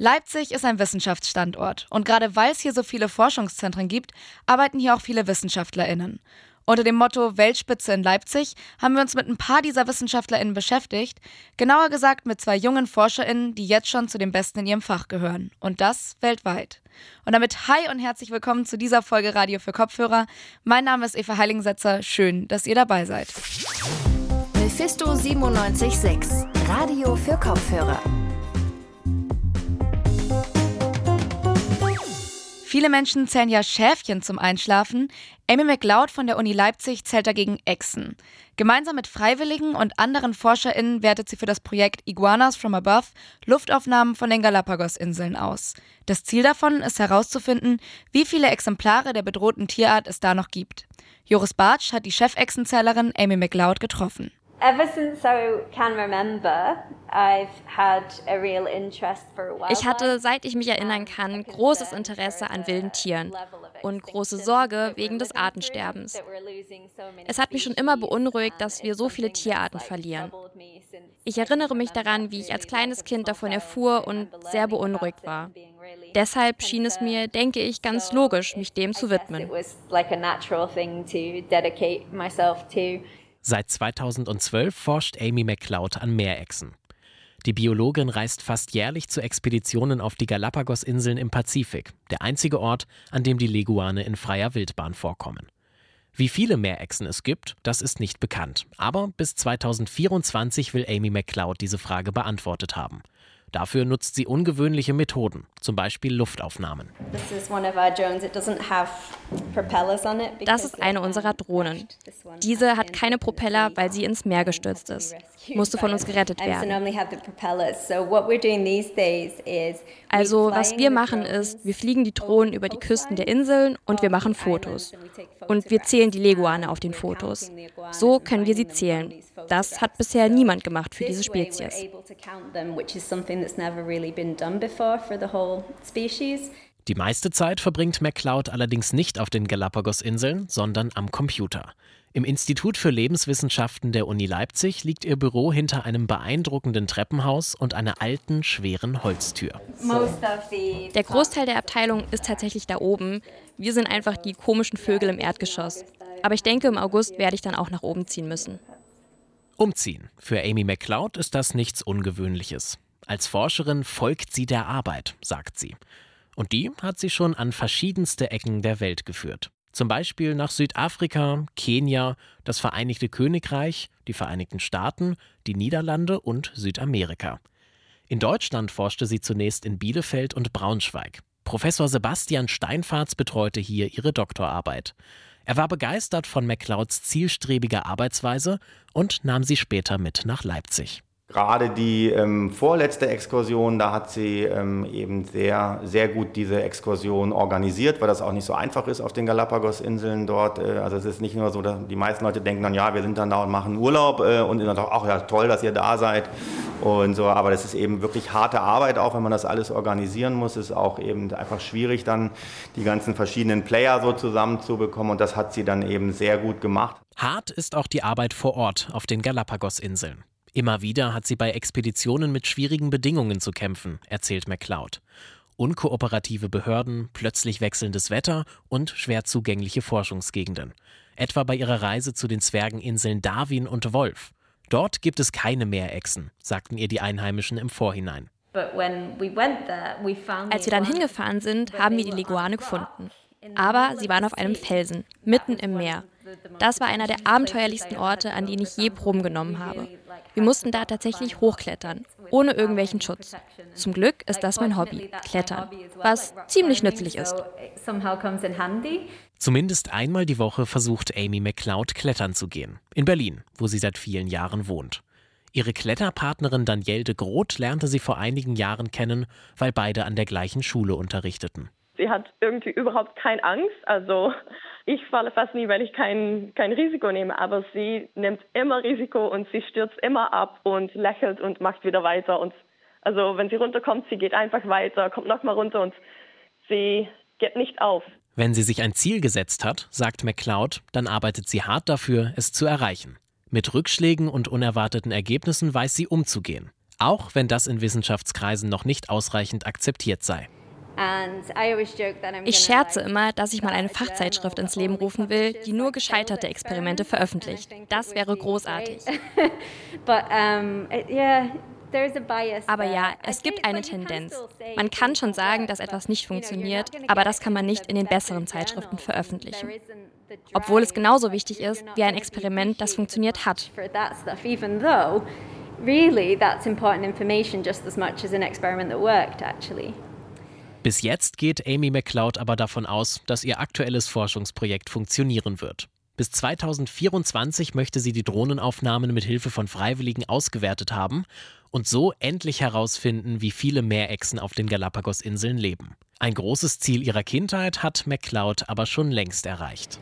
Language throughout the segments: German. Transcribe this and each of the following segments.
Leipzig ist ein Wissenschaftsstandort und gerade weil es hier so viele Forschungszentren gibt, arbeiten hier auch viele WissenschaftlerInnen. Unter dem Motto Weltspitze in Leipzig haben wir uns mit ein paar dieser WissenschaftlerInnen beschäftigt, genauer gesagt mit zwei jungen ForscherInnen, die jetzt schon zu den Besten in ihrem Fach gehören. Und das weltweit. Und damit hi und herzlich willkommen zu dieser Folge Radio für Kopfhörer. Mein Name ist Eva Heiligensetzer. Schön, dass ihr dabei seid. Mephisto 976, Radio für Kopfhörer. Viele Menschen zählen ja Schäfchen zum Einschlafen. Amy McLeod von der Uni Leipzig zählt dagegen Echsen. Gemeinsam mit Freiwilligen und anderen ForscherInnen wertet sie für das Projekt Iguanas from Above Luftaufnahmen von den Galapagos-Inseln aus. Das Ziel davon ist herauszufinden, wie viele Exemplare der bedrohten Tierart es da noch gibt. Joris Bartsch hat die Chefechsenzählerin Amy McLeod getroffen. Ever since I can remember, I've had a real interest for Ich hatte, seit ich mich erinnern kann, großes Interesse an wilden Tieren und große Sorge wegen des Artensterbens. Es hat mich schon immer beunruhigt, dass wir so viele Tierarten verlieren. Ich erinnere mich daran, wie ich als kleines Kind davon erfuhr und sehr beunruhigt war. Deshalb schien es mir, denke ich, ganz logisch, mich dem zu widmen. Seit 2012 forscht Amy McLeod an Meerechsen. Die Biologin reist fast jährlich zu Expeditionen auf die Galapagos-Inseln im Pazifik, der einzige Ort, an dem die Leguane in freier Wildbahn vorkommen. Wie viele Meerechsen es gibt, das ist nicht bekannt. Aber bis 2024 will Amy McLeod diese Frage beantwortet haben. Dafür nutzt sie ungewöhnliche Methoden, zum Beispiel Luftaufnahmen. Das ist eine unserer Drohnen. Diese hat keine Propeller, weil sie ins Meer gestürzt ist. Musste von uns gerettet werden. Also, was wir machen ist, wir fliegen die Drohnen über die Küsten der Inseln und wir machen Fotos. Und wir zählen die Leguane auf den Fotos. So können wir sie zählen. Das hat bisher niemand gemacht für diese Spezies. Die meiste Zeit verbringt MacLeod allerdings nicht auf den Galapagos-Inseln, sondern am Computer. Im Institut für Lebenswissenschaften der Uni Leipzig liegt ihr Büro hinter einem beeindruckenden Treppenhaus und einer alten, schweren Holztür. Der Großteil der Abteilung ist tatsächlich da oben. Wir sind einfach die komischen Vögel im Erdgeschoss. Aber ich denke, im August werde ich dann auch nach oben ziehen müssen. Umziehen. Für Amy MacLeod ist das nichts Ungewöhnliches. Als Forscherin folgt sie der Arbeit, sagt sie. Und die hat sie schon an verschiedenste Ecken der Welt geführt. Zum Beispiel nach Südafrika, Kenia, das Vereinigte Königreich, die Vereinigten Staaten, die Niederlande und Südamerika. In Deutschland forschte sie zunächst in Bielefeld und Braunschweig. Professor Sebastian Steinfarz betreute hier ihre Doktorarbeit. Er war begeistert von MacLeods zielstrebiger Arbeitsweise und nahm sie später mit nach Leipzig. Gerade die ähm, vorletzte Exkursion, da hat sie ähm, eben sehr, sehr gut diese Exkursion organisiert, weil das auch nicht so einfach ist auf den Galapagos-Inseln dort. Äh, also es ist nicht nur so, dass die meisten Leute denken dann, ja, wir sind dann da und machen Urlaub äh, und dann doch, ach ja, toll, dass ihr da seid und so. Aber das ist eben wirklich harte Arbeit, auch wenn man das alles organisieren muss. Es ist auch eben einfach schwierig, dann die ganzen verschiedenen Player so zusammenzubekommen und das hat sie dann eben sehr gut gemacht. Hart ist auch die Arbeit vor Ort auf den Galapagos-Inseln. Immer wieder hat sie bei Expeditionen mit schwierigen Bedingungen zu kämpfen, erzählt MacLeod. Unkooperative Behörden, plötzlich wechselndes Wetter und schwer zugängliche Forschungsgegenden. Etwa bei ihrer Reise zu den Zwergeninseln Darwin und Wolf. Dort gibt es keine Meerechsen, sagten ihr die Einheimischen im Vorhinein. Als wir dann hingefahren sind, haben wir die Leguane gefunden. Aber sie waren auf einem Felsen, mitten im Meer. Das war einer der abenteuerlichsten Orte, an denen ich je Proben genommen habe. Wir mussten da tatsächlich hochklettern, ohne irgendwelchen Schutz. Zum Glück ist das mein Hobby, Klettern, was ziemlich nützlich ist. Zumindest einmal die Woche versucht Amy McLeod klettern zu gehen, in Berlin, wo sie seit vielen Jahren wohnt. Ihre Kletterpartnerin Danielle de Groot lernte sie vor einigen Jahren kennen, weil beide an der gleichen Schule unterrichteten. Sie hat irgendwie überhaupt keine Angst, also ich falle fast nie, weil ich kein, kein Risiko nehme, aber sie nimmt immer Risiko und sie stürzt immer ab und lächelt und macht wieder weiter. Und also wenn sie runterkommt, sie geht einfach weiter, kommt nochmal runter und sie geht nicht auf. Wenn sie sich ein Ziel gesetzt hat, sagt McCloud, dann arbeitet sie hart dafür, es zu erreichen. Mit Rückschlägen und unerwarteten Ergebnissen weiß sie umzugehen. auch wenn das in Wissenschaftskreisen noch nicht ausreichend akzeptiert sei. Ich scherze immer, dass ich mal eine Fachzeitschrift ins Leben rufen will, die nur gescheiterte Experimente veröffentlicht. Das wäre großartig. Aber ja, es gibt eine Tendenz. Man kann schon sagen, dass etwas nicht funktioniert, aber das kann man nicht in den besseren Zeitschriften veröffentlichen. Obwohl es genauso wichtig ist wie ein Experiment, das funktioniert hat. Really, that's important information just as much as an experiment that worked, actually. Bis jetzt geht Amy McLeod aber davon aus, dass ihr aktuelles Forschungsprojekt funktionieren wird. Bis 2024 möchte sie die Drohnenaufnahmen mit Hilfe von Freiwilligen ausgewertet haben und so endlich herausfinden, wie viele Meerechsen auf den Galapagos-Inseln leben. Ein großes Ziel ihrer Kindheit hat McLeod aber schon längst erreicht.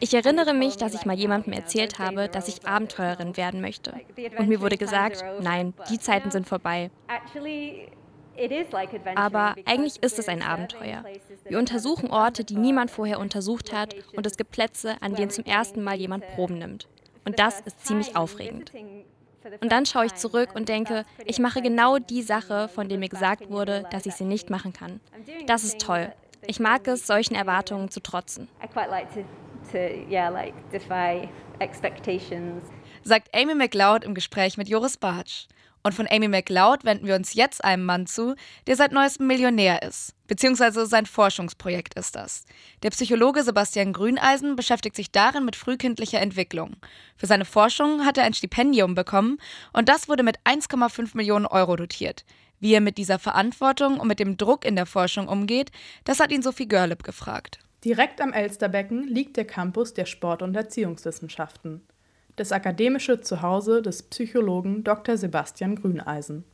Ich erinnere mich, dass ich mal jemandem erzählt habe, dass ich Abenteurerin werden möchte. Und mir wurde gesagt, nein, die Zeiten sind vorbei. Aber eigentlich ist es ein Abenteuer. Wir untersuchen Orte, die niemand vorher untersucht hat, und es gibt Plätze, an denen zum ersten Mal jemand Proben nimmt. Und das ist ziemlich aufregend. Und dann schaue ich zurück und denke, ich mache genau die Sache, von der mir gesagt wurde, dass ich sie nicht machen kann. Das ist toll. Ich mag es, solchen Erwartungen zu trotzen. Sagt Amy McLeod im Gespräch mit Joris Bartsch. Und von Amy McLeod wenden wir uns jetzt einem Mann zu, der seit neuestem Millionär ist. Beziehungsweise sein Forschungsprojekt ist das. Der Psychologe Sebastian Grüneisen beschäftigt sich darin mit frühkindlicher Entwicklung. Für seine Forschung hat er ein Stipendium bekommen und das wurde mit 1,5 Millionen Euro dotiert. Wie er mit dieser Verantwortung und mit dem Druck in der Forschung umgeht, das hat ihn Sophie Görlip gefragt. Direkt am Elsterbecken liegt der Campus der Sport- und Erziehungswissenschaften das akademische Zuhause des Psychologen Dr. Sebastian Grüneisen.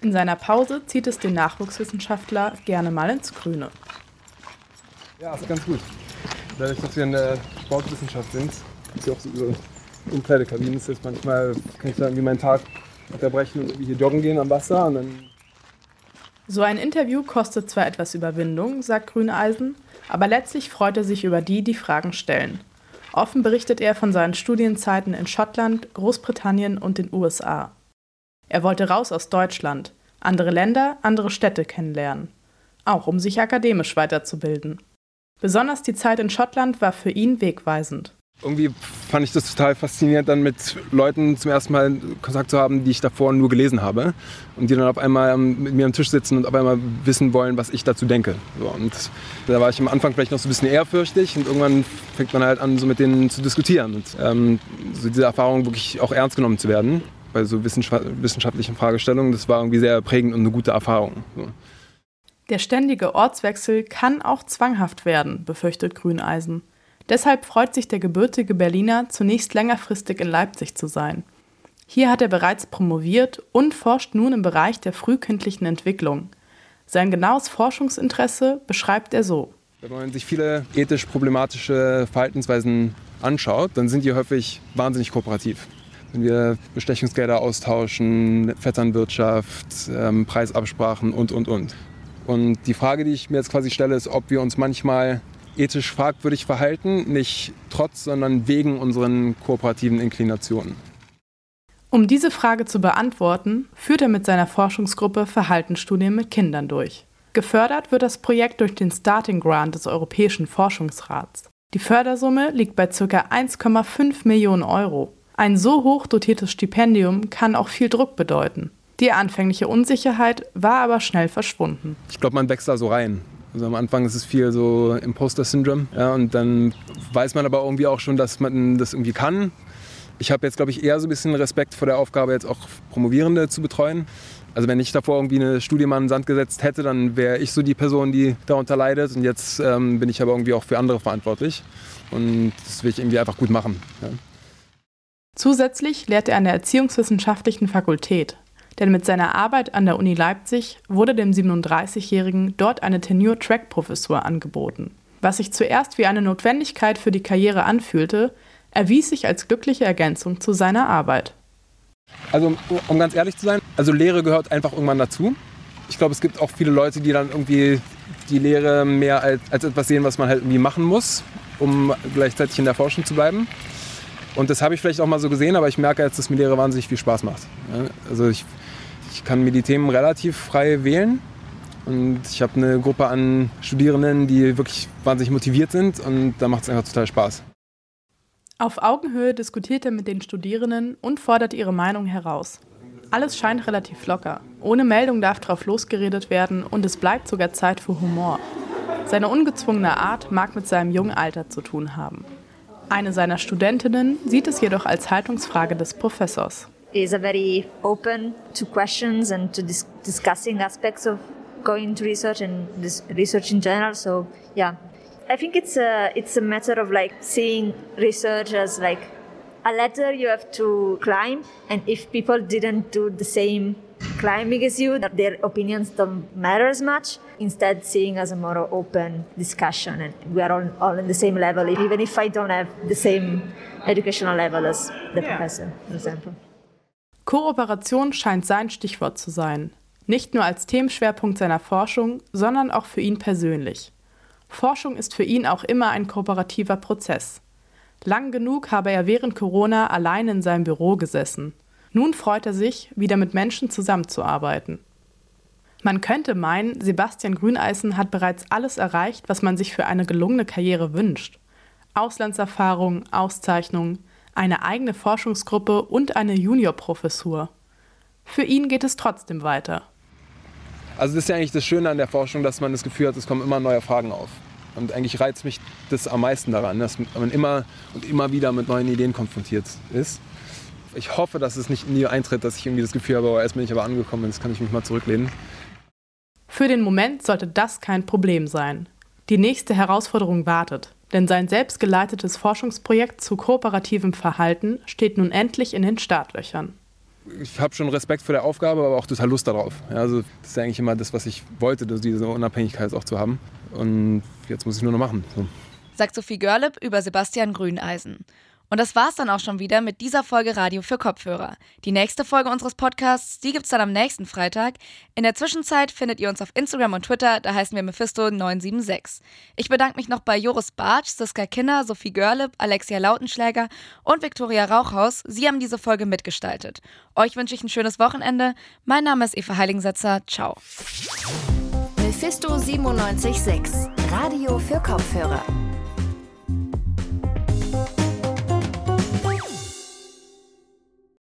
In seiner Pause zieht es den Nachwuchswissenschaftler gerne mal ins Grüne. Ja, ist ganz gut. Dadurch, dass wir in der Sportwissenschaft sind, ist ja auch so über Umkleidekabinen. Heißt, manchmal kann ich da irgendwie meinen Tag unterbrechen und hier joggen gehen am Wasser und dann so ein Interview kostet zwar etwas Überwindung, sagt Grüneisen, aber letztlich freut er sich über die, die Fragen stellen. Offen berichtet er von seinen Studienzeiten in Schottland, Großbritannien und den USA. Er wollte raus aus Deutschland, andere Länder, andere Städte kennenlernen, auch um sich akademisch weiterzubilden. Besonders die Zeit in Schottland war für ihn wegweisend. Irgendwie fand ich das total faszinierend, dann mit Leuten zum ersten Mal Kontakt zu haben, die ich davor nur gelesen habe. Und die dann auf einmal mit mir am Tisch sitzen und auf einmal wissen wollen, was ich dazu denke. So, und da war ich am Anfang vielleicht noch so ein bisschen ehrfürchtig und irgendwann fängt man halt an, so mit denen zu diskutieren. Und ähm, so diese Erfahrung wirklich auch ernst genommen zu werden bei so wissenschaftlichen Fragestellungen, das war irgendwie sehr prägend und eine gute Erfahrung. So. Der ständige Ortswechsel kann auch zwanghaft werden, befürchtet Grüneisen. Deshalb freut sich der gebürtige Berliner, zunächst längerfristig in Leipzig zu sein. Hier hat er bereits promoviert und forscht nun im Bereich der frühkindlichen Entwicklung. Sein genaues Forschungsinteresse beschreibt er so. Wenn man sich viele ethisch problematische Verhaltensweisen anschaut, dann sind die häufig wahnsinnig kooperativ. Wenn wir Bestechungsgelder austauschen, Vetternwirtschaft, ähm, Preisabsprachen und, und, und. Und die Frage, die ich mir jetzt quasi stelle, ist, ob wir uns manchmal ethisch fragwürdig verhalten, nicht trotz, sondern wegen unseren kooperativen Inklinationen. Um diese Frage zu beantworten, führt er mit seiner Forschungsgruppe Verhaltensstudien mit Kindern durch. Gefördert wird das Projekt durch den Starting Grant des Europäischen Forschungsrats. Die Fördersumme liegt bei ca. 1,5 Millionen Euro. Ein so hoch dotiertes Stipendium kann auch viel Druck bedeuten. Die anfängliche Unsicherheit war aber schnell verschwunden. Ich glaube, man wächst da so rein. Also am Anfang ist es viel so Imposter-Syndrom. Ja, und dann weiß man aber irgendwie auch schon, dass man das irgendwie kann. Ich habe jetzt, glaube ich, eher so ein bisschen Respekt vor der Aufgabe, jetzt auch Promovierende zu betreuen. Also wenn ich davor irgendwie eine Studie mal in den Sand gesetzt hätte, dann wäre ich so die Person, die darunter leidet. Und jetzt ähm, bin ich aber irgendwie auch für andere verantwortlich. Und das will ich irgendwie einfach gut machen. Ja. Zusätzlich lehrt er an der Erziehungswissenschaftlichen Fakultät denn mit seiner Arbeit an der Uni Leipzig wurde dem 37-Jährigen dort eine Tenure-Track-Professur angeboten. Was sich zuerst wie eine Notwendigkeit für die Karriere anfühlte, erwies sich als glückliche Ergänzung zu seiner Arbeit. Also, um ganz ehrlich zu sein, also Lehre gehört einfach irgendwann dazu. Ich glaube, es gibt auch viele Leute, die dann irgendwie die Lehre mehr als, als etwas sehen, was man halt irgendwie machen muss, um gleichzeitig in der Forschung zu bleiben. Und das habe ich vielleicht auch mal so gesehen, aber ich merke jetzt, dass mir Lehre wahnsinnig viel Spaß macht. Also ich, ich kann mir die Themen relativ frei wählen. Und ich habe eine Gruppe an Studierenden, die wirklich wahnsinnig motiviert sind und da macht es einfach total Spaß. Auf Augenhöhe diskutiert er mit den Studierenden und fordert ihre Meinung heraus. Alles scheint relativ locker. Ohne Meldung darf drauf losgeredet werden und es bleibt sogar Zeit für Humor. Seine ungezwungene Art mag mit seinem jungen Alter zu tun haben. Eine seiner Studentinnen sieht es jedoch als Haltungsfrage des Professors. Is very open to questions and to dis discussing aspects of going into research and this research in general. So yeah, I think it's a it's a matter of like seeing research as like a ladder you have to climb, and if people didn't do the same climbing as you, their opinions don't matter as much. Instead, seeing as a more open discussion, and we are all, all on the same level, even if I don't have the same educational level as the yeah. professor, for example. Kooperation scheint sein Stichwort zu sein. Nicht nur als Themenschwerpunkt seiner Forschung, sondern auch für ihn persönlich. Forschung ist für ihn auch immer ein kooperativer Prozess. Lang genug habe er während Corona allein in seinem Büro gesessen. Nun freut er sich, wieder mit Menschen zusammenzuarbeiten. Man könnte meinen, Sebastian Grüneisen hat bereits alles erreicht, was man sich für eine gelungene Karriere wünscht. Auslandserfahrung, Auszeichnung, eine eigene Forschungsgruppe und eine Juniorprofessur. Für ihn geht es trotzdem weiter. Also das ist ja eigentlich das Schöne an der Forschung, dass man das Gefühl hat, es kommen immer neue Fragen auf. Und eigentlich reizt mich das am meisten daran, dass man immer und immer wieder mit neuen Ideen konfrontiert ist. Ich hoffe, dass es nicht nie eintritt, dass ich irgendwie das Gefühl habe, oh, erst bin ich aber angekommen, jetzt kann ich mich mal zurücklehnen. Für den Moment sollte das kein Problem sein. Die nächste Herausforderung wartet, denn sein selbstgeleitetes Forschungsprojekt zu kooperativem Verhalten steht nun endlich in den Startlöchern ich habe schon Respekt vor der Aufgabe, aber auch total Lust darauf. Ja, also das ist eigentlich immer das, was ich wollte, diese Unabhängigkeit auch zu haben. Und jetzt muss ich nur noch machen. So. Sagt Sophie Görlip über Sebastian Grüneisen. Und das war's dann auch schon wieder mit dieser Folge Radio für Kopfhörer. Die nächste Folge unseres Podcasts, die gibt's dann am nächsten Freitag. In der Zwischenzeit findet ihr uns auf Instagram und Twitter, da heißen wir Mephisto976. Ich bedanke mich noch bei Joris Bartsch, Siska Kinner, Sophie Görlip, Alexia Lautenschläger und Viktoria Rauchhaus. Sie haben diese Folge mitgestaltet. Euch wünsche ich ein schönes Wochenende. Mein Name ist Eva Heiligensetzer. Ciao. Mephisto 976, Radio für Kopfhörer.